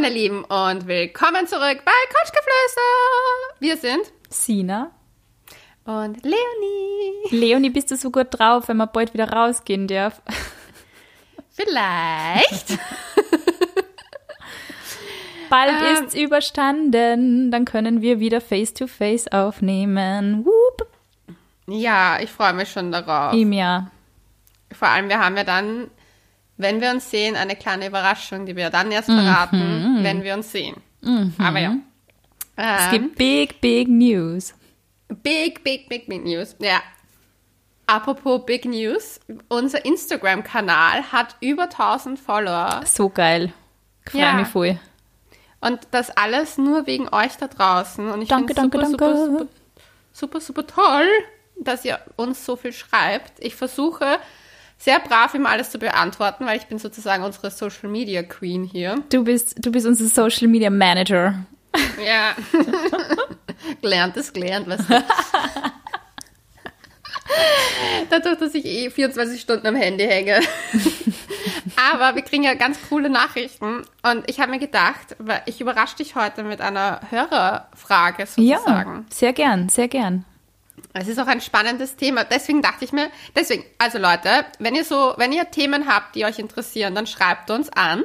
meine Lieben, und willkommen zurück bei Couchgeflüster. Wir sind Sina. und Leonie. Leonie, bist du so gut drauf, wenn man bald wieder rausgehen darf? Vielleicht. Bald Ähm. ist's überstanden, dann können wir wieder Face-to-Face aufnehmen. Whoop. ja, ich freue mich schon darauf. Im Jahr. Vor allem, wir haben ja dann, wenn wir uns sehen, eine kleine Überraschung, die wir dann erst verraten, wenn wir uns sehen. Aber ja. Es Ähm, gibt big, big News. Big, big, big, big News. Ja. Apropos Big News, unser Instagram-Kanal hat über 1000 Follower. So geil. Freue Ja. mich voll. Und das alles nur wegen euch da draußen. Und ich Danke, danke, super, danke. Super, super, super, super toll, dass ihr uns so viel schreibt. Ich versuche sehr brav immer alles zu beantworten, weil ich bin sozusagen unsere Social Media Queen hier. Du bist, du bist unser Social Media Manager. Ja. gelernt ist gelernt, weißt du. Dadurch, dass ich eh 24 Stunden am Handy hänge. Aber wir kriegen ja ganz coole Nachrichten. Und ich habe mir gedacht, ich überrasche dich heute mit einer Hörerfrage sozusagen. Ja, sehr gern, sehr gern. Es ist auch ein spannendes Thema. Deswegen dachte ich mir, deswegen, also Leute, wenn ihr so, wenn ihr Themen habt, die euch interessieren, dann schreibt uns an.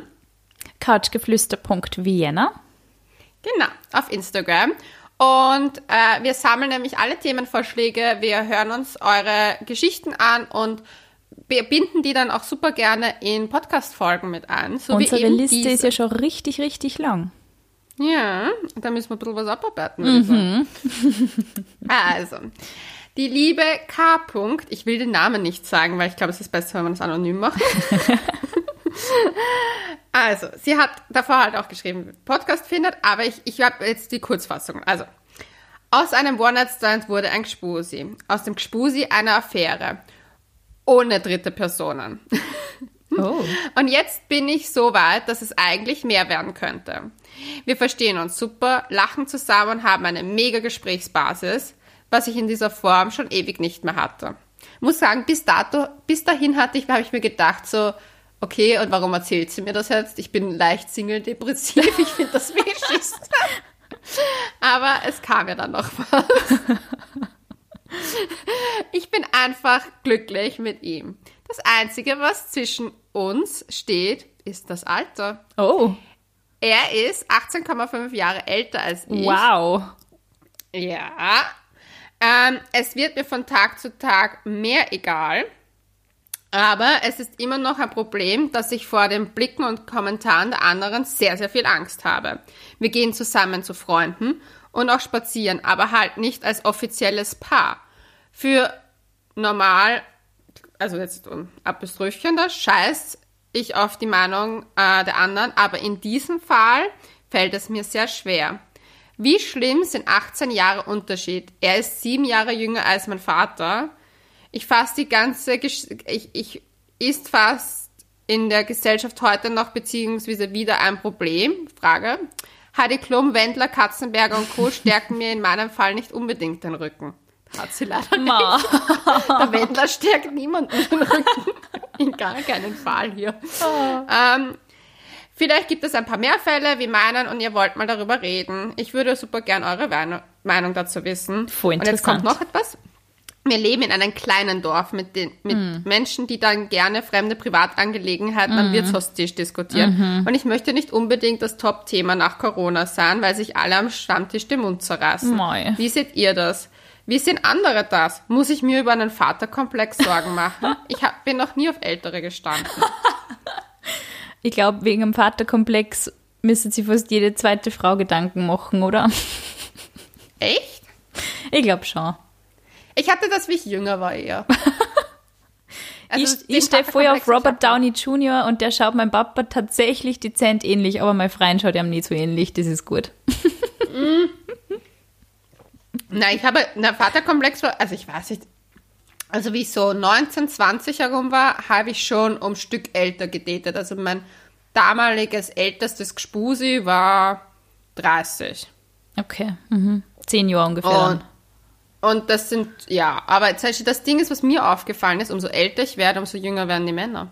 Couchgeflüster.vienna. Genau, auf Instagram. Und äh, wir sammeln nämlich alle Themenvorschläge, wir hören uns eure Geschichten an und wir binden die dann auch super gerne in Podcast-Folgen mit ein. So Unsere Liste diese. ist ja schon richtig, richtig lang. Ja, da müssen wir ein bisschen was abarbeiten. sagen. Also, die liebe K. -Punkt, ich will den Namen nicht sagen, weil ich glaube, es ist besser, wenn man das anonym macht. also, sie hat davor halt auch geschrieben, Podcast findet, aber ich, ich habe jetzt die Kurzfassung. Also, aus einem One-Night-Stand wurde ein Gspusi. Aus dem Gspusi eine Affäre. Ohne dritte Personen. Oh. Und jetzt bin ich so weit, dass es eigentlich mehr werden könnte. Wir verstehen uns super, lachen zusammen und haben eine mega Gesprächsbasis, was ich in dieser Form schon ewig nicht mehr hatte. Muss sagen, bis dato, bis dahin hatte ich, habe ich mir gedacht so, okay, und warum erzählt sie mir das jetzt? Ich bin leicht single-depressiv, ich finde das Wichtigste. Aber es kam ja dann noch was. Ich bin einfach glücklich mit ihm. Das Einzige, was zwischen uns steht, ist das Alter. Oh. Er ist 18,5 Jahre älter als ich. Wow. Ja. Ähm, es wird mir von Tag zu Tag mehr egal. Aber es ist immer noch ein Problem, dass ich vor den Blicken und Kommentaren der anderen sehr, sehr viel Angst habe. Wir gehen zusammen zu Freunden und auch spazieren, aber halt nicht als offizielles Paar. Für normal, also jetzt um Apoströfchen da, scheiß ich auf die Meinung äh, der anderen, aber in diesem Fall fällt es mir sehr schwer. Wie schlimm sind 18 Jahre Unterschied? Er ist sieben Jahre jünger als mein Vater. Ich fasse die ganze, Gesch ich, ich ist fast in der Gesellschaft heute noch beziehungsweise wieder ein Problem? Frage. Heidi Klum, Wendler, Katzenberger und Co. stärken mir in meinem Fall nicht unbedingt den Rücken. Hat sie leider nicht. Ma. Der Wendler stärkt niemanden den Rücken. In gar keinen Fall hier. Ähm, vielleicht gibt es ein paar mehr Fälle wie meinen und ihr wollt mal darüber reden. Ich würde super gern eure Weine- Meinung dazu wissen. Voll Und jetzt kommt noch etwas. Wir leben in einem kleinen Dorf mit, den, mit Hm. Menschen, die dann gerne fremde Privatangelegenheiten am Wirtshaustisch diskutieren. Mhm. Und ich möchte nicht unbedingt das Top-Thema nach Corona sein, weil sich alle am Stammtisch den Mund zerreißen. Mei. Wie seht ihr das? Wie sehen andere das? Muss ich mir über einen Vaterkomplex Sorgen machen? Ich hab, bin noch nie auf Ältere gestanden. Ich glaube, wegen dem Vaterkomplex müsste sich fast jede zweite Frau Gedanken machen, oder? Echt? Ich glaube schon. Ich hatte das, wie ich jünger war, eher. Also ich ich stehe voll auf Robert Downey Jr. und der schaut meinem Papa tatsächlich dezent ähnlich, aber mein Freund schaut ihm nicht so ähnlich, das ist gut. Nein, ich habe, na, Vaterkomplex war, also ich weiß nicht, also wie ich so 19, 20 herum war, habe ich schon um Stück älter gedatet. Also mein damaliges ältestes Gspusi war 30. Okay. Mhm. Zehn Jahre ungefähr. Und, und das sind, ja, aber zum Beispiel das Ding ist, was mir aufgefallen ist, umso älter ich werde, umso jünger werden die Männer.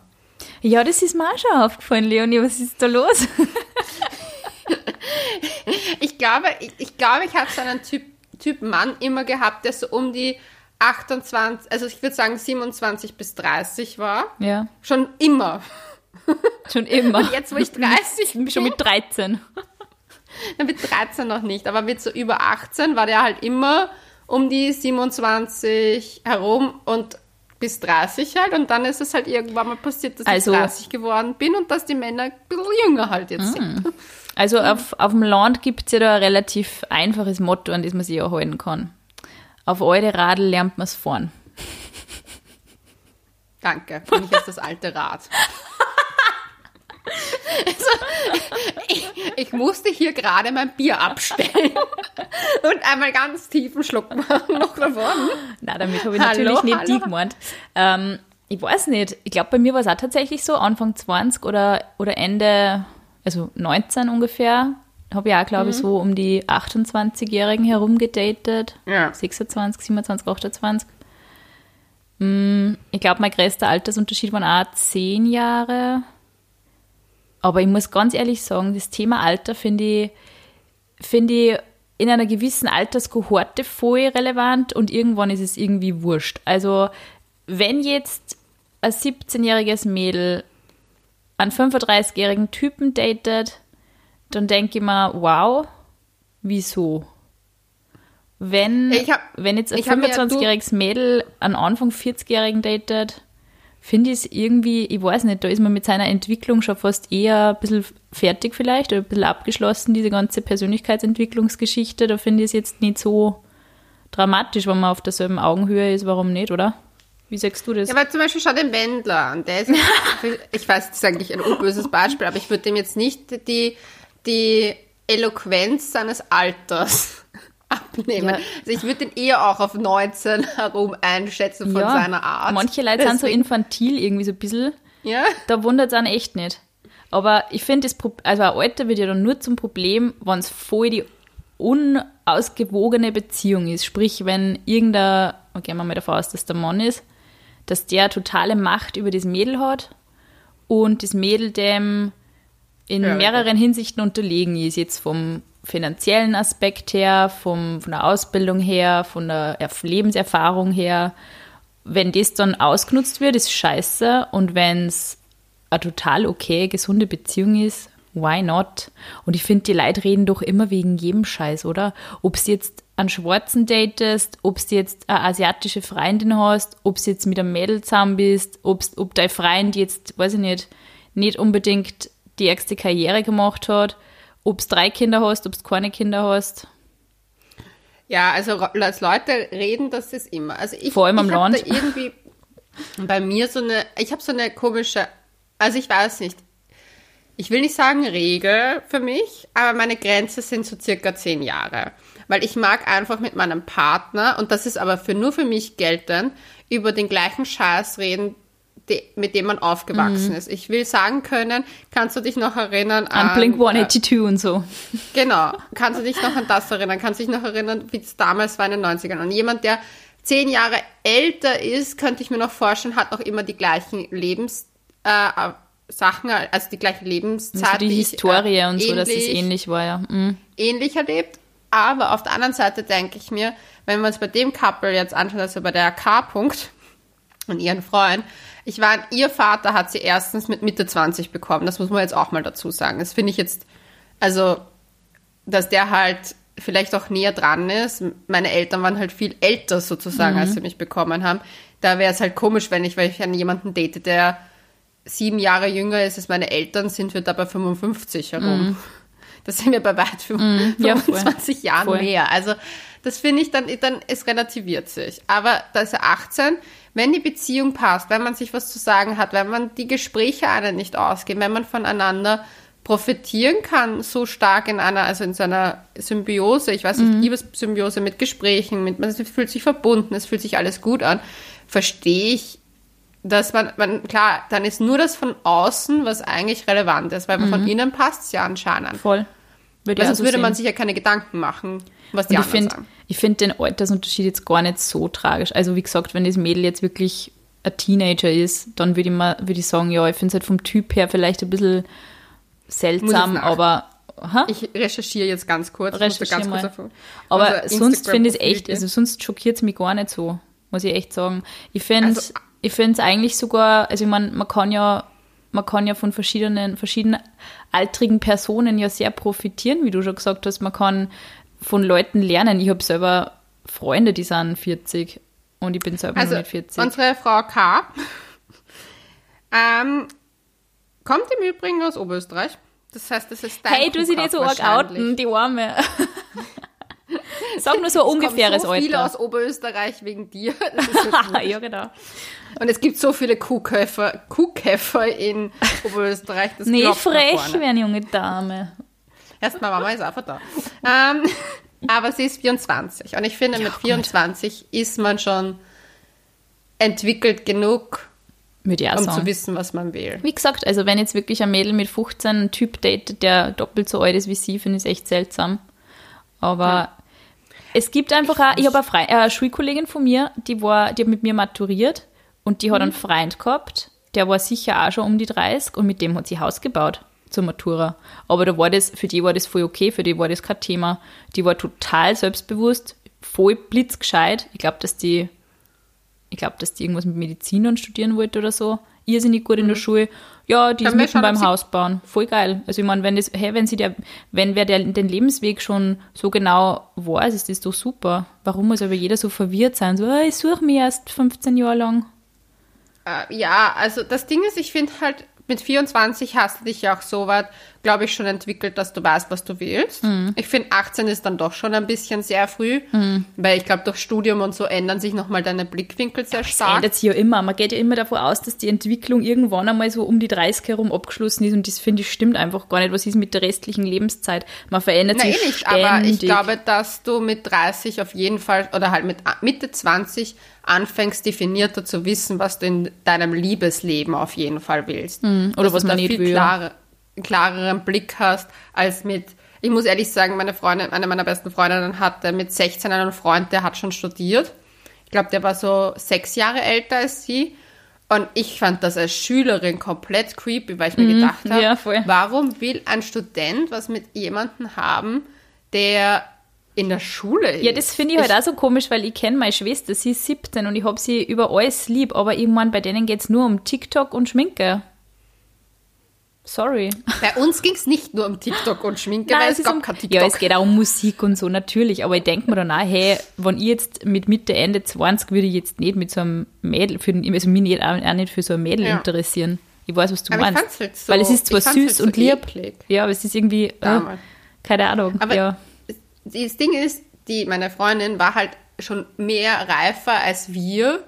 Ja, das ist mir auch schon aufgefallen, Leonie. Was ist da los? glaube, ich, ich, glaube, ich habe so einen Typ, typ Mann immer gehabt, der so um die 28, also ich würde sagen 27 bis 30 war. Ja. Schon immer. Schon immer. Und jetzt, wo ich 30 bin. Schon mit 13. Na, mit 13 noch nicht, aber mit so über 18 war der halt immer um die 27 herum und bis 30 halt und dann ist es halt irgendwann mal passiert, dass Also- ich 30 geworden bin und dass die Männer ein bisschen jünger halt jetzt sind. Also auf, auf dem Land gibt es ja da ein relativ einfaches Motto, an das man sich auch halten kann. Auf eure Radl lernt man es fahren. Danke, für mich ist das alte Rad. Also, ich, ich musste hier gerade mein Bier abstellen und einmal ganz tiefen Schluck machen noch davon. Na, damit habe ich Hallo, natürlich nicht hallo. die gemeint. Ähm, ich weiß nicht. Ich glaube, bei mir war es auch tatsächlich so, Anfang 20 oder, oder Ende, also 19 ungefähr, habe ich auch, glaube Mhm. ich, so um die 28-Jährigen herumgedatet. Ja. 26, 27, 28. Mm, Ich glaube, mein größter Altersunterschied waren auch 10 Jahre. Aber ich muss ganz ehrlich sagen, das Thema Alter finde ich, finde ich in einer gewissen Alterskohorte voll relevant und irgendwann ist es irgendwie wurscht. Also, wenn jetzt ein 17-jähriges Mädel einen 35-jährigen Typen datet, dann denke ich mir, wow, wieso? Wenn, Ich hab- wenn jetzt ein ich hab mir ja- 25-jähriges Mädel einen Anfang 40-jährigen datet, finde ich es irgendwie, ich weiß nicht, da ist man mit seiner Entwicklung schon fast eher ein bisschen fertig vielleicht oder ein bisschen abgeschlossen, diese ganze Persönlichkeitsentwicklungsgeschichte. Da finde ich es jetzt nicht so dramatisch, wenn man auf derselben Augenhöhe ist. Warum nicht, oder? Wie sagst du das? Ja, aber zum Beispiel schau den Wendler an. Der ist, ich weiß, das ist eigentlich ein unböses Beispiel, aber ich würde dem jetzt nicht die, die Eloquenz seines Alters abnehmen. Ja. Also ich würde den eher auch auf 19 herum einschätzen von seiner Art. Manche Leute sind so Deswegen- infantil irgendwie so ein bisschen. Ja, Da wundert es einen echt nicht. Aber ich finde, also ein Alter wird ja dann nur zum Problem, wenn es voll die unausgewogene Beziehung ist. Sprich, wenn irgendein, okay, gehen wir mal davon aus, dass der Mann ist, dass der totale Macht über das Mädel hat und das Mädel dem in Ja, mehreren Hinsichten unterlegen ist. Jetzt vom finanziellen Aspekt her, vom, von der Ausbildung her, von der Erf- Lebenserfahrung her. Wenn das dann ausgenutzt wird, ist scheiße. Und wenn es eine total okay, gesunde Beziehung ist, why not? Und ich finde, die Leute reden doch immer wegen jedem Scheiß, oder? Ob du jetzt einen Schwarzen datest, ob du jetzt eine asiatische Freundin hast, ob du jetzt mit einem Mädel zusammen bist, ob's, ob dein Freund jetzt, weiß ich nicht, nicht unbedingt die erste Karriere gemacht hat, ob du drei Kinder hast, ob du keine Kinder hast. ja, also als Leute reden, das ist immer. Also ich, Vor allem am Land. Irgendwie bei mir so eine, ich habe so eine komische, also ich weiß nicht, ich will nicht sagen Regel für mich, aber meine Grenze sind so circa zehn Jahre. Weil ich mag einfach mit meinem Partner, und das ist aber für nur für mich geltend, über den gleichen Scheiß reden, de, mit dem man aufgewachsen ist. Ich will sagen können, kannst du dich noch erinnern An an... Blink äh, 182 und so. Genau. Kannst du dich noch an das erinnern? Kannst du dich noch erinnern, wie es damals war in den 90ern? Und jemand, der zehn Jahre älter ist, könnte ich mir noch vorstellen, hat noch immer die gleichen Lebens, äh, Sachen, also die gleiche Lebenszeit. Also die ich, Historie äh, und so, dass es ähnlich war, ja. Mhm. ähnlich erlebt. Aber auf der anderen Seite denke ich mir, wenn wir uns bei dem Couple jetzt anschauen, also bei der K-Punkt und ihren Freund, ich meine, ihr Vater hat sie erstens mit Mitte 20 bekommen. Das muss man jetzt auch mal dazu sagen. Das finde ich jetzt, also, dass der halt vielleicht auch näher dran ist. Meine Eltern waren halt viel älter sozusagen, als sie mich bekommen haben. Da wäre es halt komisch, wenn ich, weil ich an jemanden date, der sieben Jahre jünger ist als meine Eltern, sind wir da bei 55 herum. Das sind wir bei weit fünf- Ja, voll. 25 Jahren Voll. mehr. Also das finde ich dann, dann, es relativiert sich. Aber da ist er 18, wenn die Beziehung passt, wenn man sich was zu sagen hat, wenn man die Gespräche einen nicht ausgehen, wenn man voneinander profitieren kann, so stark in einer, also in so einer Symbiose, ich weiß nicht, Liebessymbiose mit Gesprächen, mit, man fühlt sich verbunden, es fühlt sich alles gut an, verstehe ich, dass man, man, klar, dann ist nur das von außen, was eigentlich relevant ist, weil von innen passt es ja anscheinend. Voll. Würde Weil ich sonst so würde man sehen. sich ja keine Gedanken machen, was die Und ich anderen finde sagen. ich find den Altersunterschied jetzt gar nicht so tragisch. Also wie gesagt, wenn das Mädel jetzt wirklich ein Teenager ist, dann würde ich, mal, würd ich sagen, ja, ich finde es halt vom Typ her vielleicht ein bisschen seltsam, aber Aha. Ich recherchiere jetzt ganz kurz. ich musste Recherchier ganz kurz mal. auf Aber unser sonst finde ich es echt, also sonst schockiert es mich gar nicht so, muss ich echt sagen. Ich finde Also- ich finde es eigentlich sogar, also ich meine, man kann ja, man kann ja von verschiedenen, verschiedenen altrigen Personen ja sehr profitieren, wie du schon gesagt hast. Man kann von Leuten lernen. Ich habe selber Freunde, die sind 40 und ich bin selber Also, noch nicht 40. unsere Frau K. ähm, kommt im Übrigen aus Oberösterreich. Das heißt, das ist dein Hey, du sie nicht so arg outen, die Arme. Sag nur so ungefähres so viele Alter. aus Oberösterreich wegen dir. Ja, genau. Und es gibt so viele Kuhkäfer, Kuhkäfer in Oberösterreich. Das nach frech werden, junge Dame. Erstmal Mama ist einfach da. Ähm, aber sie ist 24. Und ich finde, mit 24 ist man schon entwickelt genug, um sagen. zu wissen, was man will. Wie gesagt, also wenn jetzt wirklich ein Mädel mit 15 einen Typ datet, der doppelt so alt ist wie sie, finde ich es echt seltsam. Aber es gibt einfach auch, ich habe eine, äh, eine Schulkollegin von mir, die war, die hat mit mir maturiert und die hat einen Freund gehabt, der war sicher auch schon um die 30 und mit dem hat sie Haus gebaut zur Matura. Aber da war das, für die war das voll okay, für die war das kein Thema. Die war total selbstbewusst, voll blitzgescheit. Ich glaube, dass die ich glaube, dass die irgendwas mit Medizin studieren wollte oder so. Irrsinnig gut in der Schule. Ja, die ist Können wir mitten beim Haus bauen. Voll geil. Also ich meine, wenn das, hey, wenn sie der, wenn wer der, den Lebensweg schon so genau weiß, ist das doch super. Warum muss aber jeder so verwirrt sein? So, ah, ich suche mich erst 15 Jahre lang. Äh, ja, also das Ding ist, ich finde halt, mit 24 hast du dich ja auch so weit, glaube ich, schon entwickelt, dass du weißt, was du willst. Mhm. Ich finde, 18 ist dann doch schon ein bisschen sehr früh, weil ich glaube, durch Studium und so ändern sich nochmal deine Blickwinkel sehr Das stark. ändert sich ja immer. Man geht ja immer davon aus, dass die Entwicklung irgendwann einmal so um die 30 herum abgeschlossen ist und das finde ich stimmt einfach gar nicht. Was ist mit der restlichen Lebenszeit? Man verändert Na, eh sich nicht, ständig. aber ich glaube, dass du mit 30 auf jeden Fall oder halt mit Mitte 20 anfängst, definierter zu wissen, was du in deinem Liebesleben auf jeden Fall willst. Hm, oder Dass was du man nicht viel will. Klare, klareren Blick hast, als mit, ich muss ehrlich sagen, meine Freundin, eine meiner besten Freundinnen hatte mit 16 einen Freund, der hat schon studiert. Ich glaube, der war so sechs Jahre älter als sie. Und ich fand das als Schülerin komplett creepy, weil ich mir gedacht habe, Mhm. ja, warum will ein Student was mit jemandem haben, der in der Schule ist? Ja, das finde ich halt auch so komisch, weil ich kenne meine Schwester, sie ist 17 und ich habe sie über alles lieb, aber meine, bei denen geht es nur um TikTok und Schminke. Sorry. Bei uns ging es nicht nur um TikTok und Schminke, weil es ist gab um, kein TikTok. ja, es geht auch um Musik und so, natürlich. Aber ich denke mir dann auch, hey, wenn ich jetzt mit Mitte, Ende 20 würde ich jetzt nicht mit so einem Mädel, für, also mich nicht, auch nicht für so ein Mädel Ja. interessieren. Ich weiß, was du Aber meinst. halt so- Weil es ist zwar süß halt so und lieb. eklig. Ja, aber es ist irgendwie, äh, keine Ahnung. Aber ja. das Ding ist, die, meine Freundin war halt schon mehr reifer als wir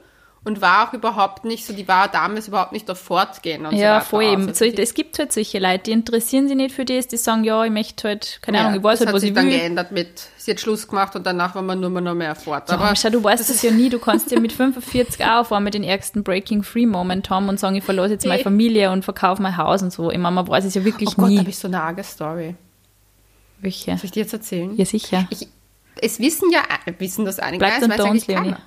und war auch überhaupt nicht so, die war damals überhaupt nicht auf Fortgehen und so Ja, weiter. voll eben. Also So, es gibt halt solche Leute, die interessieren sich nicht für das, die sagen, ja, ich möchte halt, keine Ahnung, ja, ich weiß das halt, hat was sich ich dann will. geändert mit, sie hat Schluss gemacht und danach war man nur mehr noch mehr fort. Ja, Aber schau, du weißt das ja nie. Du kannst ja mit 45 auch auf einmal den ärgsten Breaking-Free-Moment haben und sagen, ich verlasse jetzt meine Nee. Familie und verkaufe mein Haus und so. Ich meine, man weiß es ja wirklich oh Gott, nie. habe ich so eine arge Story. Welche? Soll ich dir jetzt erzählen? Ja, sicher. Ich, es wissen ja, wissen das einige. Bleibt uns, eigentlich Leonie. keiner.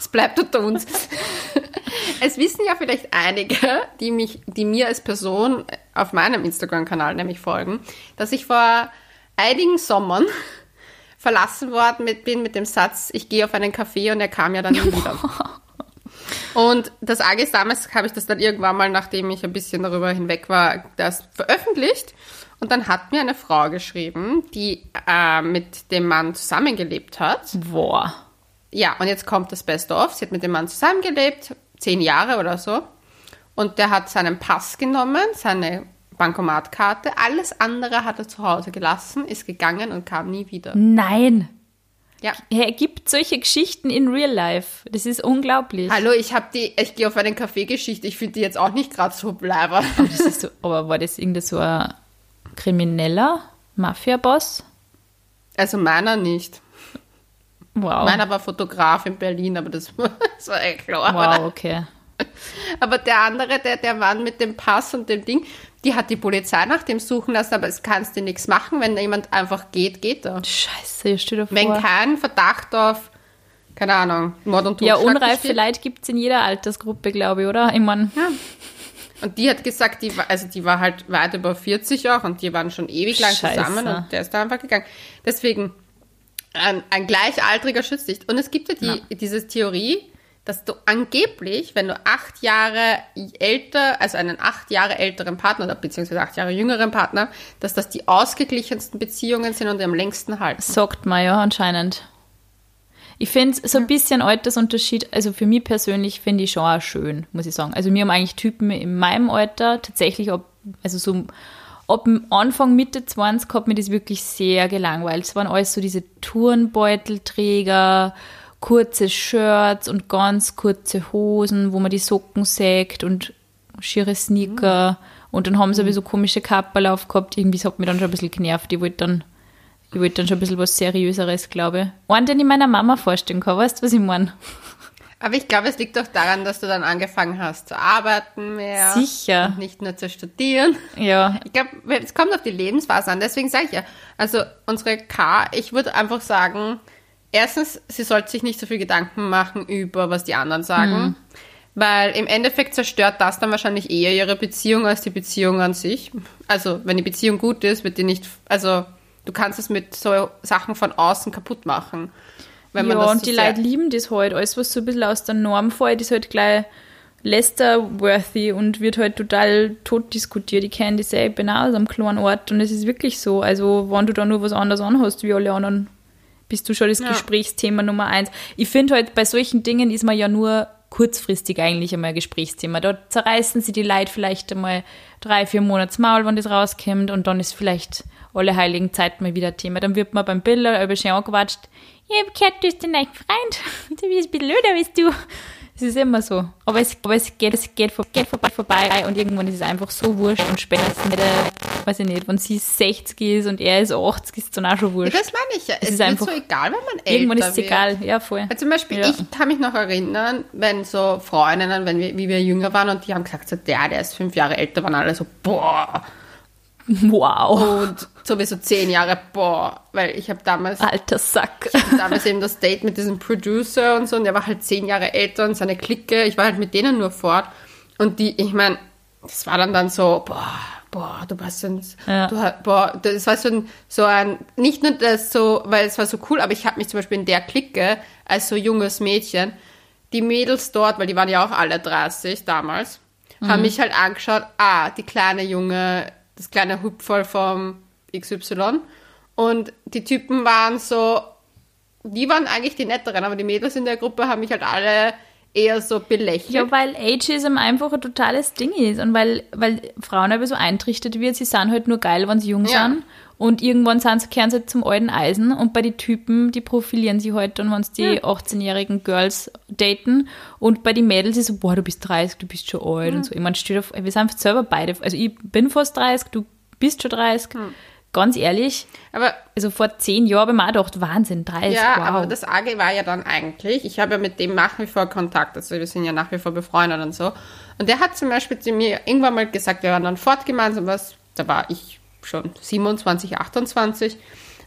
Es bleibt unter uns. es wissen ja vielleicht einige, die mich, die mir als Person auf meinem Instagram-Kanal nämlich folgen, dass ich vor einigen Sommern verlassen worden mit, bin mit dem Satz, ich gehe auf einen Café und er kam ja dann nie wieder. Und das Arge ist, damals habe ich das dann irgendwann mal, nachdem ich ein bisschen darüber hinweg war, das veröffentlicht. Und dann hat mir eine Frau geschrieben, die äh, mit dem Mann zusammengelebt hat. Boah. Ja, und jetzt kommt das Beste of. Sie hat mit dem Mann zusammengelebt, zehn Jahre oder so. Und der hat seinen Pass genommen, seine Bankomatkarte, alles andere hat er zu Hause gelassen, ist gegangen und kam nie wieder. Nein. Ja. Er gibt solche Geschichten in Real Life. Das ist unglaublich. Hallo, ich habe die, ich gehe auf eine Kaffeegeschichte, ich finde die jetzt auch nicht gerade so bleiber. Ist so, aber war das irgendwie so ein krimineller Mafia-Boss? Also meiner nicht. Wow. Meiner war Fotograf in Berlin, aber das, das war eh klar. wow, okay. Aber der andere, der, der Mann mit dem Pass und dem Ding, die hat die Polizei nach dem suchen lassen, aber es kannst du nichts machen. Wenn jemand einfach geht, geht er. Scheiße, ihr steht davor. Wenn kein Verdacht auf, keine Ahnung, Mord und ja, Totschlag unreife besteht. Leute gibt es in jeder Altersgruppe, glaube ich, oder? Ich meine, Und die hat gesagt, die war, also die war halt weit über 40 auch und die waren schon ewig lang Scheiße. zusammen und der ist da einfach gegangen. Deswegen, ein, ein Gleichaltriger schützt dich. Und es gibt ja, die, diese Theorie, dass du angeblich, wenn du acht Jahre älter, also einen acht Jahre älteren Partner oder beziehungsweise acht Jahre jüngeren Partner, dass das die ausgeglichensten Beziehungen sind und die am längsten halten. Sagt man ja anscheinend. Ich finde so ein bisschen Altersunterschied, also für mich persönlich finde ich schon auch schön, muss ich sagen. Also mir haben eigentlich Typen in meinem Alter tatsächlich, ab, also so ab dem Anfang, Mitte 20 hat mir das wirklich sehr gelangweilt. Es waren alles so diese Turnbeutelträger, kurze Shirts und ganz kurze Hosen, wo man die Socken sägt und schiere Sneaker. Und dann haben sie aber so komische Kapperl aufgehabt. Irgendwie das hat mich dann schon ein bisschen genervt. Ich wollte dann, ich wollte dann schon ein bisschen was Seriöseres, glaube ich. Einen, den ich meiner Mama vorstellen kann. Weißt du, was ich meine? Aber ich glaube, es liegt doch daran, dass du dann angefangen hast zu arbeiten mehr. Sicher. Und nicht nur zu studieren. Ja. Ich glaube, es kommt auf die Lebensphase an. Deswegen sage ich ja, also unsere K, ich würde einfach sagen, erstens, sie sollte sich nicht so viel Gedanken machen über, was die anderen sagen. Weil im Endeffekt zerstört das dann wahrscheinlich eher ihre Beziehung als die Beziehung an sich. Also, wenn die Beziehung gut ist, wird die nicht, also, du kannst es mit so Sachen von außen kaputt machen. Wenn man ja, das und so die Leute lieben das halt. Alles, was so ein bisschen aus der Norm fällt, ist halt gleich Lester-worthy und wird halt total tot diskutiert. Ich kenne das ja, ich bin auch aus einem kleinen Ort und es ist wirklich so. Also, wenn du da nur was anderes anhast wie alle anderen, bist du schon das Ja. Gesprächsthema Nummer eins. Ich finde halt, bei solchen Dingen ist man ja nur kurzfristig eigentlich einmal ein Gesprächsthema. Da zerreißen sie die Leute vielleicht einmal drei, vier Monate Maul, wenn das rauskommt und dann ist vielleicht alle heiligen Zeit mal wieder Thema. Dann wird man beim Bilder über schön angequatscht. Ich hab gehört, du hast einen neuen Freund. Du bist ein bisschen öder als du. Es ist immer so. Aber es, aber es geht, es geht, vor, geht vorbei, vorbei und irgendwann ist es einfach so wurscht und spätestens, äh, weiß ich nicht, wenn sie 60 ist und er ist 80, ist es dann auch schon Ja, wurscht. das meine ich ja. Es, ist wird einfach- so egal, wenn man älter Irgendwann ist es wird. egal. Ja, voll. Weil zum Beispiel, Ja. ich kann mich noch erinnern, wenn so Freundinnen, wenn wir, wie wir jünger waren und die haben gesagt, so, der, der ist fünf Jahre älter, waren alle so, boah. Wow. Und sowieso zehn Jahre, boah. Weil ich habe damals, Alter Sack. damals eben das Date mit diesem Producer und so und der war halt zehn Jahre älter und seine Clique, ich war halt mit denen nur fort. Und die, ich meine, das war dann dann so, boah, boah, du warst ein, Ja. du, boah, das war so ein, so ein, nicht nur das so, weil es war so cool, aber ich habe mich zum Beispiel in der Clique als so junges Mädchen, die Mädels dort, weil die waren ja auch alle 30 damals, haben mich halt angeschaut, ah, die kleine Junge, das kleine Hupferl vom XY. Und die Typen waren so, die waren eigentlich die netteren, aber die Mädels in der Gruppe haben mich halt alle eher so belächelt. Ja, weil Ageism einfach ein totales Ding ist und weil, weil Frauen aber so eintrichtert wird, sie sind halt nur geil, wenn sie jung Ja. sind und irgendwann sind sie, kehren sie zum alten Eisen und bei den Typen, die profilieren sie halt dann, wenn sie die 18-jährigen Girls daten und bei den Mädels ist so, boah, du bist 30, du bist schon alt und so. Ich meine, vor, wir sind selber beide, also ich bin fast 30, du bist schon 30. Ganz ehrlich, aber also vor zehn Jahren habe ich mir auch gedacht, Wahnsinn, 30, Ja, wow. aber das Arge war ja dann eigentlich, ich habe ja mit dem nach wie vor Kontakt, also wir sind ja nach wie vor befreundet und so. Und der hat zum Beispiel zu mir irgendwann mal gesagt, wir waren dann fort gemeinsam, was, da war ich schon 27, 28.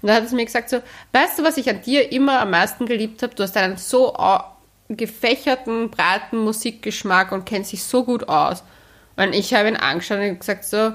Und da hat er mir gesagt so, weißt du, was ich an dir immer am meisten geliebt habe? Du hast einen so gefächerten, breiten Musikgeschmack und kennst dich so gut aus. Und ich habe ihn angeschaut und gesagt so,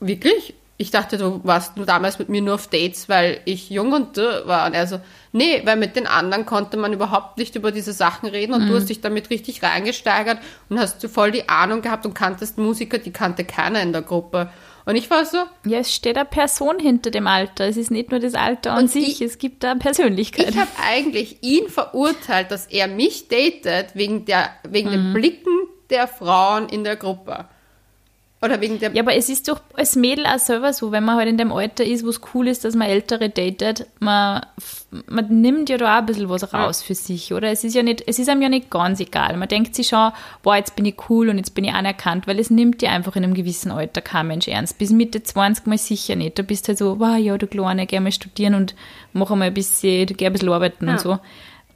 Wirklich? Ich dachte, du warst nur damals mit mir nur auf Dates, weil ich jung und dürr war. Und er so, nee, weil mit den anderen konnte man überhaupt nicht über diese Sachen reden und du hast dich damit richtig reingesteigert und hast du voll die Ahnung gehabt und kanntest Musiker, die kannte keiner in der Gruppe. Und ich war so, Ja, es steht eine Person hinter dem Alter. Es ist nicht nur das Alter an Und sich, ich- es gibt da Persönlichkeit. ich habe eigentlich ihn verurteilt, dass er mich datet wegen, der, wegen den Blicken der Frauen in der Gruppe. Oder wegen der ja, aber es ist doch als Mädel auch selber so, wenn man halt in dem Alter ist, wo es cool ist, dass man Ältere datet, man, man nimmt ja da auch ein bisschen was raus für sich, oder? Es ist ja nicht, es ist einem ja nicht ganz egal. Man denkt sich schon, boah, jetzt bin ich cool und jetzt bin ich anerkannt, weil es nimmt dir einfach in einem gewissen Alter kein Mensch ernst. Bis Mitte 20 mal sicher nicht. Da bist halt so, wow, ja, du Kleine, geh mal studieren und mach mal ein bisschen, geh ein bisschen arbeiten und so.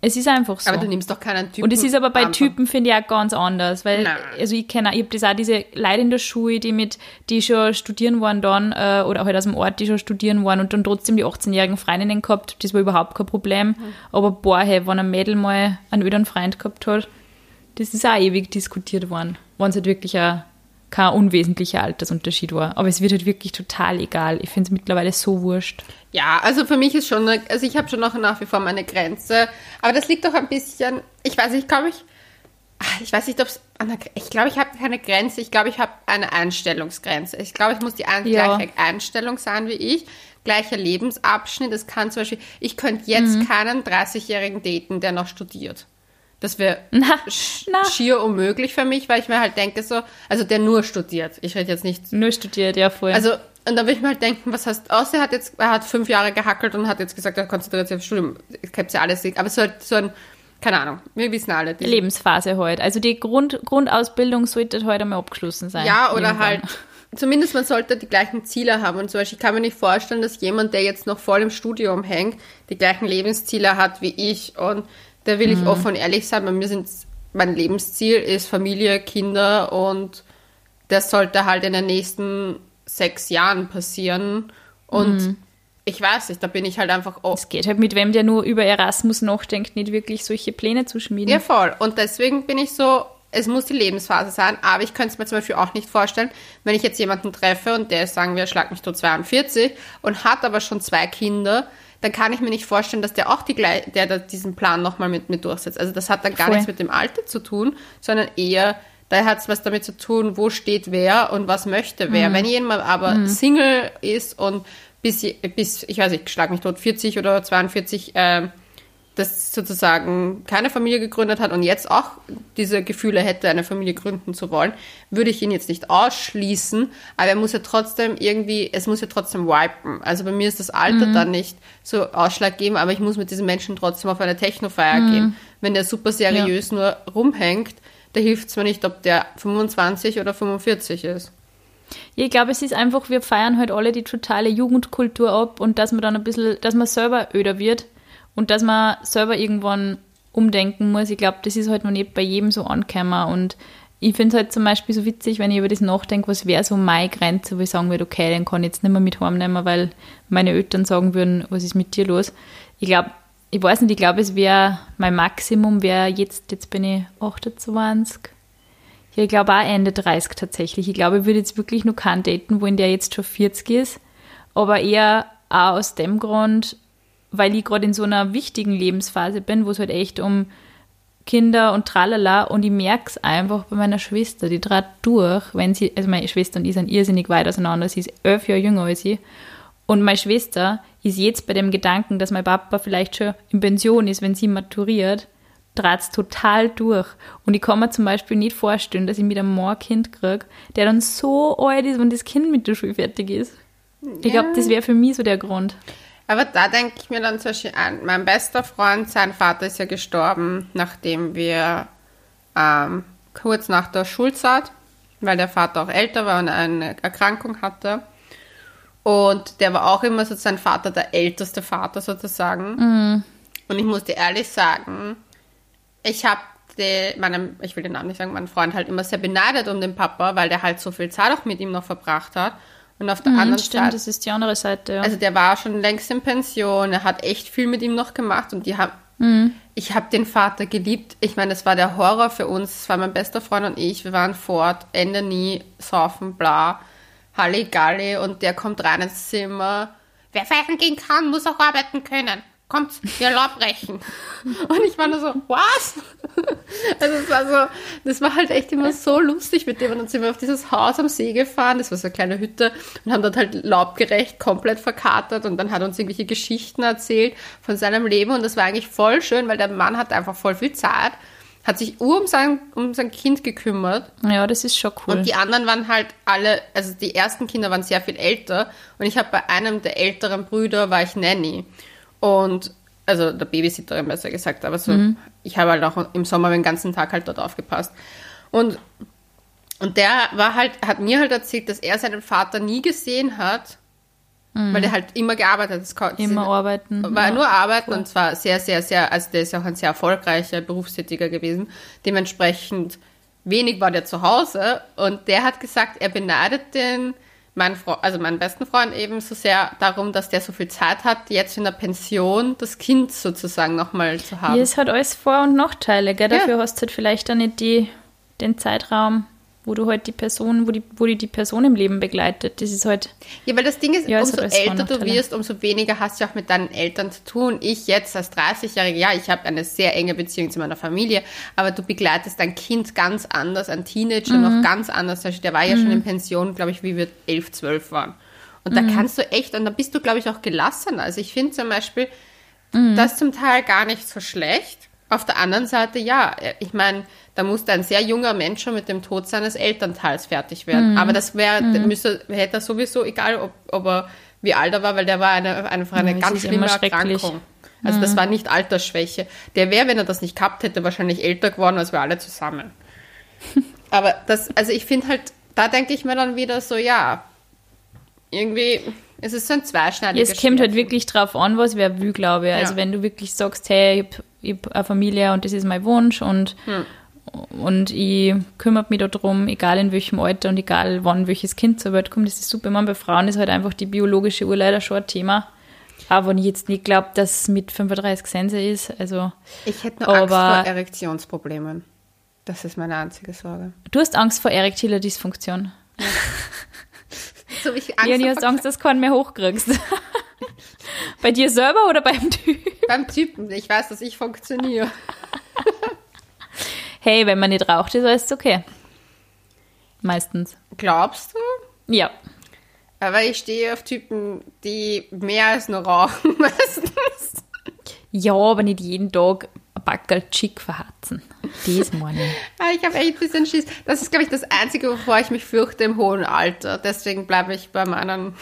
Es ist einfach so. aber du nimmst doch keinen Typen. Und es ist aber bei Typen, finde ich, auch ganz anders, weil, Nein. also ich kenne, auch- ich habe das auch diese Leute in der Schule, die mit, die schon studieren waren dann, äh, oder halt aus dem Ort, die schon studieren waren und dann trotzdem die 18-jährigen Freundinnen gehabt, das war überhaupt kein Problem. Mhm. Aber boah, hey, wenn ein Mädel mal einen öderen Freund gehabt hat, das ist auch ewig diskutiert worden, wenn es halt wirklich ein kein unwesentlicher Altersunterschied war. Aber es wird halt wirklich total egal. Ich finde es mittlerweile so wurscht. Ja, also für mich ist schon, eine, also ich habe schon noch nach wie vor meine Grenze. Aber das liegt doch ein bisschen, ich weiß nicht, glaube ich, ah, ich weiß nicht, ob es, ich glaube, ich habe keine Grenze. Ich glaube, ich habe eine Einstellungsgrenze. Ich glaube, ich muss die ein, Ja. gleiche Einstellung sein wie ich. Gleicher Lebensabschnitt. Es kann zum Beispiel, ich könnte jetzt Mhm. keinen 30-Jährigen daten, der noch studiert. Das wäre schier unmöglich für mich, weil ich mir halt denke so, also der nur studiert. Ich rede jetzt nicht Nur studiert, ja, vorher. also, und da will ich mir halt denken, was heißt, außer er hat jetzt, er hat fünf Jahre gehackelt und hat jetzt gesagt, er konzentriert sich aufs Studium. Ich hab's ja alles, aber so, so ein, keine Ahnung, wir wissen alle. Die, Lebensphase heute. Also die Grund, Grundausbildung sollte heute einmal abgeschlossen sein. ja, oder Irgendwann. halt, zumindest man sollte die gleichen Ziele haben. Und zum Beispiel, ich kann mir nicht vorstellen, dass jemand, der jetzt noch voll im Studium hängt, die gleichen Lebensziele hat wie ich. Und da will ich offen und ehrlich sein, bei mir sind, mein Lebensziel ist Familie, Kinder und das sollte halt in den nächsten sechs Jahren passieren. Und ich weiß nicht, da bin ich halt einfach oh, Es geht halt mit wem, der nur über Erasmus nachdenkt, nicht wirklich solche Pläne zu schmieden. Ja, voll. Und deswegen bin ich so, es muss die Lebensphase sein, aber ich könnte es mir zum Beispiel auch nicht vorstellen, wenn ich jetzt jemanden treffe und der ist, sagen wir, schlag mich tot 42 und hat aber schon zwei Kinder, dann kann ich mir nicht vorstellen, dass der auch die, der da diesen Plan nochmal mit mir durchsetzt. Also das hat dann gar Voll. nichts mit dem Alter zu tun, sondern eher, da hat es was damit zu tun, wo steht wer und was möchte wer. Wenn jemand aber Single ist und bis, bis ich weiß nicht, schlag mich tot 40 oder 42, ähm, das sozusagen keine Familie gegründet hat und jetzt auch diese Gefühle hätte, eine Familie gründen zu wollen, würde ich ihn jetzt nicht ausschließen, aber er muss ja trotzdem irgendwie, es muss ja trotzdem wipen. Also bei mir ist das Alter dann nicht so ausschlaggebend, aber ich muss mit diesem Menschen trotzdem auf eine Technofeier gehen. Wenn der super seriös nur rumhängt, da hilft es mir nicht, ob der 25 oder 45 ist. Ich glaube, es ist einfach, wir feiern halt alle die totale Jugendkultur ab und dass man dann ein bisschen, dass man selber öder wird und dass man selber irgendwann umdenken muss. Ich glaube, das ist halt noch nicht bei jedem so angekommen und ich finde es halt zum Beispiel so witzig, wenn ich über das nachdenke, was wäre so meine Grenze, wo ich sagen würde, okay, den kann ich jetzt nicht mehr mit heimnehmen, weil meine Eltern sagen würden, was ist mit dir los? Ich glaube, ich weiß nicht, ich glaube, es wäre, mein Maximum wäre jetzt, jetzt bin ich 28, ja, ich glaube auch Ende 30 tatsächlich. Ich glaube, ich würde jetzt wirklich nur keinen daten, wo in der jetzt schon 40 ist. Aber eher auch aus dem Grund, weil ich gerade in so einer wichtigen Lebensphase bin, wo es halt echt um Kinder und tralala und ich merke es einfach bei meiner Schwester, die trat durch, wenn sie, also meine Schwester und ich sind irrsinnig weit auseinander, sie ist elf Jahre jünger als ich und meine Schwester ist jetzt bei dem Gedanken, dass mein Papa vielleicht schon in Pension ist, wenn sie maturiert, draht's total durch. Und ich kann mir zum Beispiel nicht vorstellen, dass ich mit einem Mann ein Kind kriege, der dann so alt ist, wenn das Kind mit der Schule fertig ist. Ich glaube, das wäre für mich so der Grund. Aber da denke ich mir dann zum Beispiel an, mein bester Freund, sein Vater ist ja gestorben, nachdem wir ähm, kurz nach der Schulzeit, weil der Vater auch älter war und eine Erkrankung hatte. Und der war auch immer so sein Vater, der älteste Vater sozusagen. Und ich muss dir ehrlich sagen, ich habe meinem, ich will den Namen nicht sagen, meinen Freund halt immer sehr beneidet um den Papa, weil der halt so viel Zeit auch mit ihm noch verbracht hat. Und auf der anderen Mhm, Stimmt, Seite das ist die andere Seite, ja. also der war schon längst in Pension, er hat echt viel mit ihm noch gemacht und die haben, ich habe den Vater geliebt. Ich meine, das war der Horror für uns. Das war mein bester Freund und ich. Wir waren fort, Ende nie, saufen, bla, Halligalli und der kommt rein ins Zimmer. Wer feiern gehen kann, muss auch arbeiten können. Kommt, wir Laub brechen. Und ich war nur so, was? Also es war so, das war halt echt immer so lustig mit dem. Und dann sind wir auf dieses Haus am See gefahren, das war so eine kleine Hütte, und haben dort halt laubgerecht komplett verkatert und dann hat er uns irgendwelche Geschichten erzählt von seinem Leben und das war eigentlich voll schön, weil der Mann hat einfach voll viel Zeit, hat sich ur um sein, um sein Kind gekümmert ja, das ist schon cool. und die anderen waren halt alle, also die ersten Kinder waren sehr viel älter und ich habe bei einem der älteren Brüder war ich Nanny und also der Babysitterin besser gesagt, aber so ich habe halt auch im Sommer den ganzen Tag halt dort aufgepasst und und der war halt hat mir halt erzählt, dass er seinen Vater nie gesehen hat, weil der halt immer gearbeitet hat. Immer arbeiten. war ja. nur arbeiten und zwar sehr, sehr, sehr, also der ist ja auch ein sehr erfolgreicher Berufstätiger gewesen. Dementsprechend wenig war der zu Hause und der hat gesagt, er beneidet den, meinen Fre also meinen besten Freund eben so sehr darum, dass der so viel Zeit hat, jetzt in der Pension das Kind sozusagen nochmal zu haben. Ja, es hat alles Vor- und Nachteile, gell? Ja. Dafür hast du halt vielleicht auch nicht die, den Zeitraum wo du halt die Person, wo die, wo die, die Person im Leben begleitet. Das ist halt. Ja, weil das Ding ist, Ja, umso hat alles älter du wirst, umso weniger hast du auch mit deinen Eltern zu tun. Ich jetzt als 30-Jährige, ja, ich habe eine sehr enge Beziehung zu meiner Familie, aber du begleitest dein Kind ganz anders, ein Teenager Mhm. noch ganz anders. Also Der war ja schon in Pension, glaube ich, wie wir 11, 12 waren. Und Mhm. da kannst du echt, und da bist du, glaube ich, auch gelassener. Also ich finde zum Beispiel, Mhm. das zum Teil gar nicht so schlecht. Auf der anderen Seite, ja, ich meine, da musste ein sehr junger Mensch schon mit dem Tod seines Elternteils fertig Mhm. werden. Aber das wäre, müsste, hätte er sowieso, egal ob, ob er wie alt er war, weil der war eine, einfach eine Ja, ganz schlimme. Erkrankung. Also das war nicht Altersschwäche. Der wäre, wenn er das nicht gehabt hätte, wahrscheinlich älter geworden als wir alle zusammen. Aber das, also ich finde halt, da denke ich mir dann wieder so, ja, irgendwie, es ist so ein Ja, zweischneidiges es kommt halt wirklich drauf an, was wer will, glaube ich. Also Ja. wenn du wirklich sagst, hey, ich hab, ich hab eine Familie und das ist mein Wunsch und, Hm. und ich kümmere mich darum, egal in welchem Alter und egal wann welches Kind zur Welt kommt, das ist super. Meine, bei Frauen ist halt einfach die biologische Uhr leider schon ein Thema. Aber wenn ich jetzt nicht glaube, dass es mit 35 Sense ist, also Ich hätte nur Angst vor Erektionsproblemen. Das ist meine einzige Sorge. du hast Angst vor erektiler Dysfunktion. So wie ich Angst vor hast Angst, dass du keinen mehr hochkriegst. bei dir selber oder beim Typ? beim Typen. Ich weiß, dass ich funktioniere. Hey, wenn man nicht raucht, ist alles okay. Meistens. Glaubst du? Ja. Aber ich stehe auf Typen, die mehr als nur rauchen meistens. Ja, aber nicht jeden Tag Backerl Chick verharzen. Das meine ich. Ah, Ich habe echt ein bisschen Schiss. Das ist, glaube ich, das Einzige, wovor ich mich fürchte im hohen Alter. Deswegen bleibe ich bei meinen.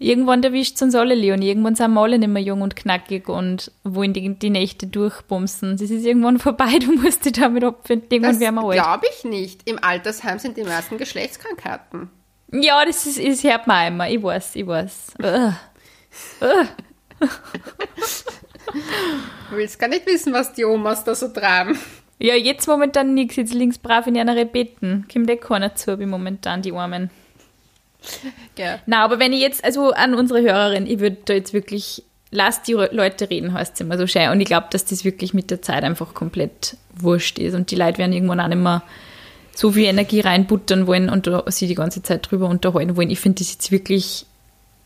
Irgendwann erwischt es uns alle, Leon. Irgendwann sind wir alle nicht mehr jung und knackig und wollen die, die Nächte durchbumsen. Das ist irgendwann vorbei, du musst dich damit abfinden. Irgendwann Das werden wir alt. glaube ich nicht. Im Altersheim sind die meisten Geschlechtskrankheiten. Ja, das ist, das hört man immer. Ich weiß, ich weiß. Ugh. Ugh. Du willst gar nicht wissen, was die Omas da so treiben. Ja, jetzt momentan nichts. Jetzt links brav in einer Betten. Kommt eh keiner zu, wie momentan die Armen. Ja. Na, aber wenn ich jetzt, also an unsere Hörerin, ich würde da jetzt wirklich, lass die Leute reden, heißt es immer so schön. Und ich glaube, dass das wirklich mit der Zeit einfach komplett wurscht ist. Und die Leute werden irgendwann auch nicht mehr so viel Energie reinbuttern wollen und sie die ganze Zeit drüber unterhalten wollen. Ich finde das jetzt wirklich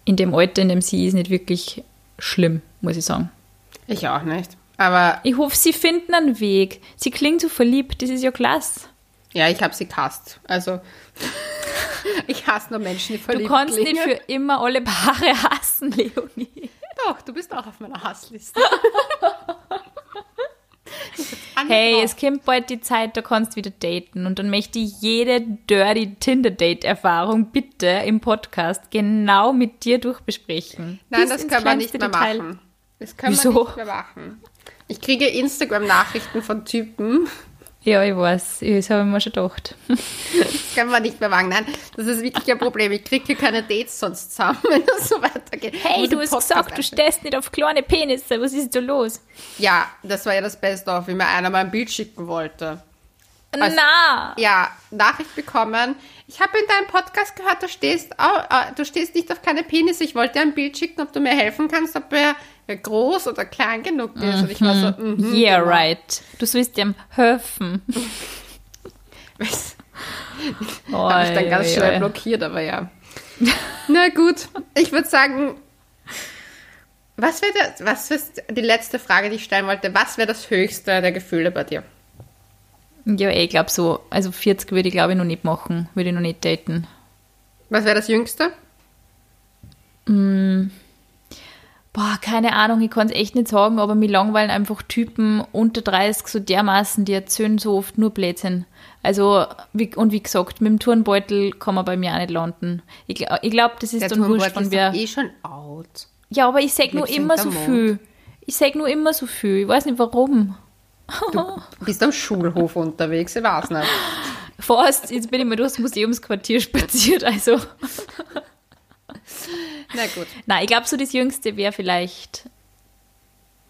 in dem Alter, in dem sie ist, nicht wirklich schlimm, muss ich sagen. Ich auch nicht. Aber Ich hoffe, sie finden einen Weg. Sie klingt so verliebt, das ist ja klasse. ja, ich habe sie gehasst. Also, ich hasse nur Menschen, die Du verliebt kannst klingen. nicht für immer alle Paare hassen, Leonie. Doch, du bist auch auf meiner Hassliste. Hey, es kommt bald die Zeit, da kannst du wieder daten. Und dann möchte ich jede dirty Tinder-Date-Erfahrung bitte im Podcast genau mit dir durchbesprechen. Nein, Bis das wir kleinste nicht mehr Detail. machen. Das können Wieso? wir nicht mehr machen. Ich kriege Instagram-Nachrichten von Typen. Ja, ich weiß. Das habe ich mir schon gedacht. Das können wir nicht mehr machen. Nein, das ist wirklich ein Problem. Ich kriege hier keine Dates sonst zusammen, wenn das so weitergeht. Hey, du hast gesagt, du stehst nicht auf kleine Penisse. Was ist da los? Ja, das war ja das Beste, auf wie mir einer mal ein Bild schicken wollte. Also- Na! Ja, Nachricht bekommen. Ich habe in deinem Podcast gehört, du stehst, äh, du stehst nicht auf keine Penisse. Ich wollte dir ein Bild schicken, ob du mir helfen kannst, ob er groß oder klein genug ist. Und ich war so, mhm, Yeah, genau. right. Du sollst dem helfen. Was? Oh, Habe ich dann ganz schnell oi. blockiert, aber ja. Na gut, ich würde sagen, was wäre das, was ist die letzte Frage, die ich stellen wollte? Was wäre das höchste der Gefühle bei dir? Ja, eh, ich glaube so. Also 40 würde ich glaube ich noch nicht machen. Würde ich noch nicht daten. Was wäre das jüngste? Boah, keine Ahnung, ich kann es echt nicht sagen, aber mir langweilen einfach Typen unter 30 so dermaßen, die erzählen so oft nur Blödsinn. Also, wie, und wie gesagt, mit dem Turnbeutel kann man bei mir auch nicht landen. Ich, ich glaube, das ist Der dann wurscht, von wer. eh schon out. Ja, aber ich sag nur immer so Mond. viel. Ich sag nur immer so viel. Ich weiß nicht warum. Du bist am Schulhof unterwegs, ich weiß nicht. Fast, jetzt bin ich mal durchs Museumsquartier spaziert, also. Na gut. Nein, ich glaube, so das Jüngste wäre vielleicht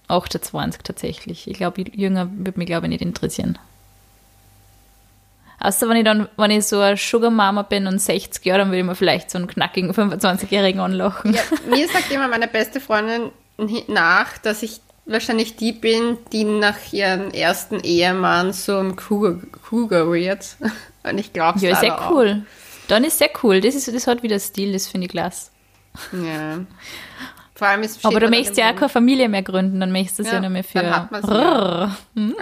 28 tatsächlich. Ich glaube, jünger würde mich, glaube ich, nicht interessieren. Außer wenn ich dann, wenn ich so eine Sugar Mama bin und 60 Jahre, dann würde ich mir vielleicht so einen knackigen 25-Jährigen anlachen. Ja, mir sagt immer meine beste Freundin nach, dass ich wahrscheinlich die bin, die nach ihrem ersten Ehemann so ein Cougar, Cougar wird. Und ich glaube Ja, ist sehr cool. Dann ist sehr cool. Das, ist, das hat wieder Stil, das finde ich klasse. Ja. Vor allem ist Aber du möchtest ja auch keine Familie mehr gründen, dann möchtest du es ja, Ja, nicht mehr für. dann hat man's ja. Im-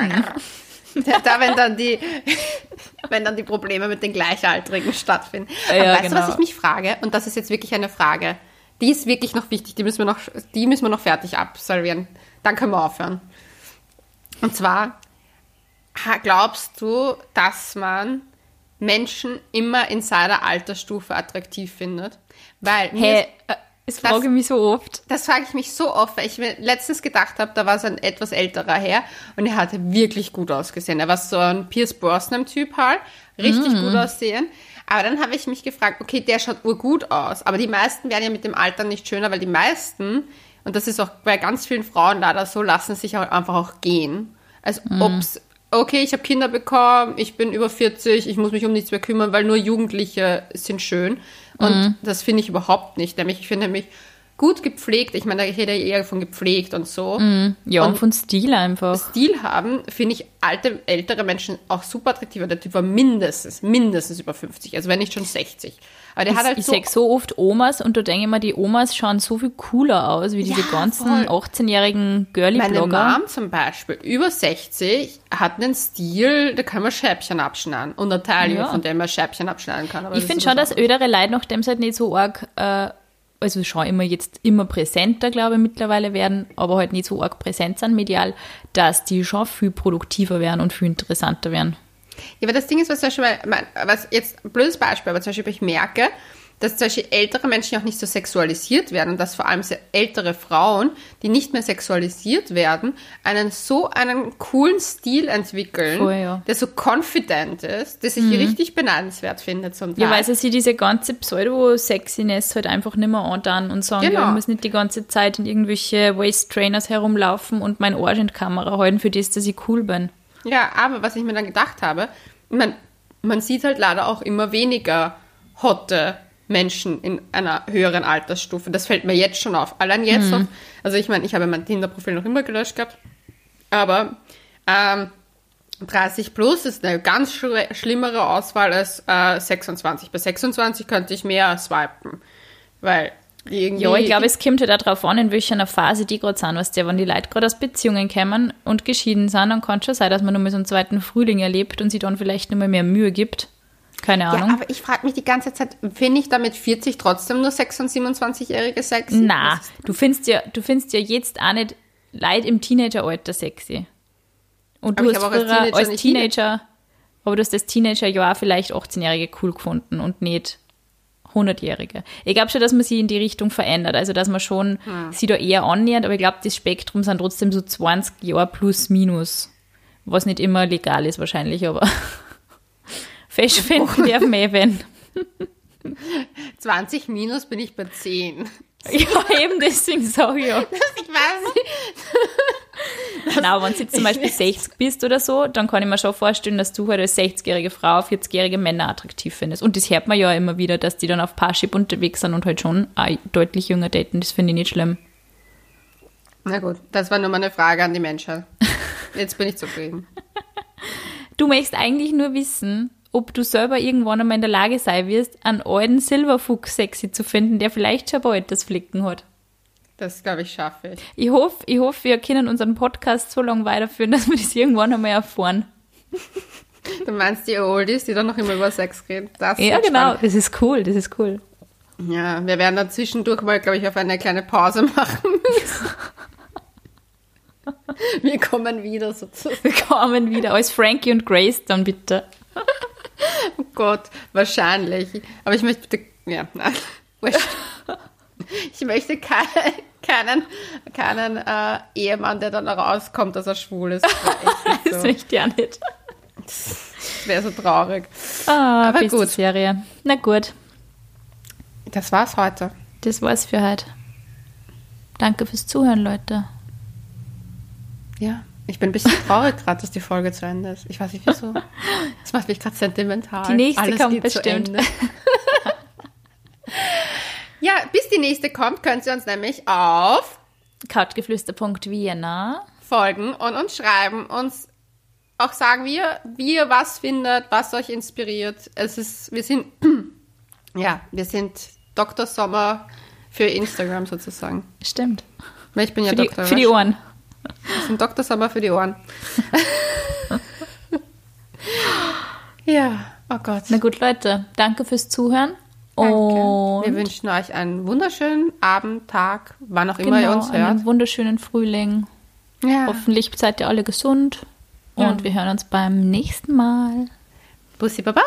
da, wenn dann die, wenn dann die Probleme mit den Gleichaltrigen stattfinden. Ja, Aber weißt du, genau. was ich mich frage? Und das ist jetzt wirklich eine Frage. Die ist wirklich noch wichtig. Die müssen wir noch, die müssen wir noch fertig absolvieren. Dann können wir aufhören. Und zwar, glaubst du, dass man Menschen immer in seiner Altersstufe attraktiv findet? Weil mir Hey, ist- äh, das frage ich mich so oft. das frage ich mich so oft, weil ich mir letztens gedacht habe, da war so ein etwas älterer Herr und er hatte wirklich gut ausgesehen. Er war so ein Pierce Brosnan-Typ halt, richtig gut aussehen. Aber dann habe ich mich gefragt, okay, der schaut urgut aus, aber die meisten werden ja mit dem Alter nicht schöner, weil die meisten, und das ist auch bei ganz vielen Frauen leider so, lassen sich auch einfach auch gehen. Als ob's, okay, ich habe Kinder bekommen, ich bin über 40, ich muss mich um nichts mehr kümmern, weil nur Jugendliche sind schön. Und das finde ich überhaupt nicht. Nämlich, ich finde nämlich gut gepflegt, ich meine, da rede ich eher von gepflegt und so. Ja, und, Und- von Stil einfach. Stil haben, finde ich alte, ältere Menschen auch super attraktiv. Der Typ war mindestens, mindestens über 50, also wenn nicht schon 60. Aber der Ich, hat halt ich so, sehe so oft Omas und da denke ich mir, die Omas schauen so viel cooler aus wie diese Ja, ganzen voll. 18-jährigen meine Girly-Blogger. Mom zum Beispiel, über 60, hat einen Stil, da kann man Schäppchen abschneiden. Und Taille, Ja. von der man Schäppchen abschneiden kann. Ich finde schon, dass ödere Leute, nachdem sie halt nicht so arg, äh, also schon immer jetzt immer präsenter, glaube ich, mittlerweile werden, aber halt nicht so arg präsent sind medial, dass die schon viel produktiver werden und viel interessanter werden. Ja, aber das Ding ist, was zum Beispiel, was jetzt ein blödes Beispiel, aber zum Beispiel ich merke, dass zum Beispiel ältere Menschen auch nicht so sexualisiert werden und dass vor allem ältere Frauen, die nicht mehr sexualisiert werden, einen so einen coolen Stil entwickeln, Voll, ja. Mhm. der so confident ist, dass ich richtig beneidenswert finde zum Teil. Ja, weil sie diese ganze Pseudo-Sexiness halt einfach nicht mehr antun und sagen, Genau. ja, ich muss nicht die ganze Zeit in irgendwelche Waist-Trainers herumlaufen und mein Arsch in die Kamera halten, für das, dass ich cool bin. Ja, aber was ich mir dann gedacht habe, man, man sieht halt leider auch immer weniger hotte Menschen in einer höheren Altersstufe. Das fällt mir jetzt schon auf. Allein jetzt auf, also ich meine, ich habe mein Tinder-Profil noch immer gelöscht gehabt, aber ähm, 30 plus ist eine ganz schl schlimmere Auswahl als äh, 26. Bei 26 könnte ich mehr swipen, weil irgendwie... Ja, ich glaube, es kommt halt auch darauf an, in welcher Phase die gerade sind. Weißt du, wenn die Leute gerade aus Beziehungen kommen und geschieden sind, dann kann es schon sein, dass man nur mal so einen zweiten Frühling erlebt und sich dann vielleicht nur mal mehr Mühe gibt. Keine ja, Ahnung. aber ich frage mich die ganze Zeit, finde ich damit 40 trotzdem nur 6- und 27-Jährige sexy? Na, du findest ja, du findest ja jetzt auch nicht Leute im Teenageralter sexy. Und du Aber ich hast als Teenager als Teenager, aber du hast als Teenager ja auch vielleicht 18-Jährige cool gefunden und nicht 100-Jährige. Ich glaube schon, dass man sie in die Richtung verändert, also dass man schon Hm. sie da eher annähert, aber ich glaube, das Spektrum sind trotzdem so 20 Jahre plus minus, was nicht immer legal ist wahrscheinlich, aber festfinden dürfen wir eh, wenn. 20 minus bin ich bei 10. Ja, eben deswegen sage ich ja. Ich weiß nicht. Genau, wenn du jetzt zum Beispiel 60 bist oder so, dann kann ich mir schon vorstellen, dass du halt als 60-jährige Frau 40-jährige Männer attraktiv findest. Und das hört man ja immer wieder, dass die dann auf Parship unterwegs sind und halt schon auch deutlich jünger daten. Das finde ich nicht schlimm. Na gut, das war nur meine Frage an die Menschheit. Jetzt bin ich zufrieden. Du möchtest eigentlich nur wissen, ob du selber irgendwann einmal in der Lage sein wirst, einen alten Silberfuchs sexy zu finden, der vielleicht schon bald das Flicken hat. Das, glaube ich, schaffe ich. Ich hoffe, ich hoffe, wir können unseren Podcast so lange weiterführen, dass wir das irgendwann einmal erfahren. Du meinst die Oldies, die dann noch immer über Sex reden? Das Ja, genau. spannend. Das ist cool, das ist cool. Ja, wir werden da zwischendurch mal, glaube ich, auf eine kleine Pause machen müssen. Wir kommen wieder sozusagen. Wir kommen wieder als Frankie und Grace dann bitte. Oh Gott, wahrscheinlich. Aber ich möchte bitte, ja, nein. Ich möchte keinen, keinen, keinen äh, Ehemann, der dann rauskommt, dass er schwul ist. Das möchte ich auch nicht. das wäre so traurig. Ah, Aber gut. Serie. Na gut, Das war's heute. das war's für heute. Danke fürs Zuhören, Leute. Ja. Ich bin ein bisschen traurig gerade, dass die Folge zu Ende ist. Ich weiß nicht wieso. Das macht mich gerade sentimental. Die nächste Alles kommt bestimmt. Ende. ja, bis die nächste kommt, könnt ihr uns nämlich auf Couchgeflüster.vienna. folgen und uns schreiben, uns auch sagen, wie ihr, wie ihr was findet, was euch inspiriert. Es ist, wir sind, ja, wir sind Dr. Sommer für Instagram sozusagen. Stimmt. Ich bin ja Für die, Dr. für die Ohren. Wir sind Dr. Sommer für die Ohren. ja, oh Gott. Na gut, Leute, danke fürs Zuhören. Danke. Und Wir wünschen euch einen wunderschönen Abend, Tag, wann auch immer ihr genau, uns hört. einen wunderschönen Frühling. Ja. Hoffentlich seid ihr alle gesund. Ja. Und wir hören uns beim nächsten Mal. Bussi Baba!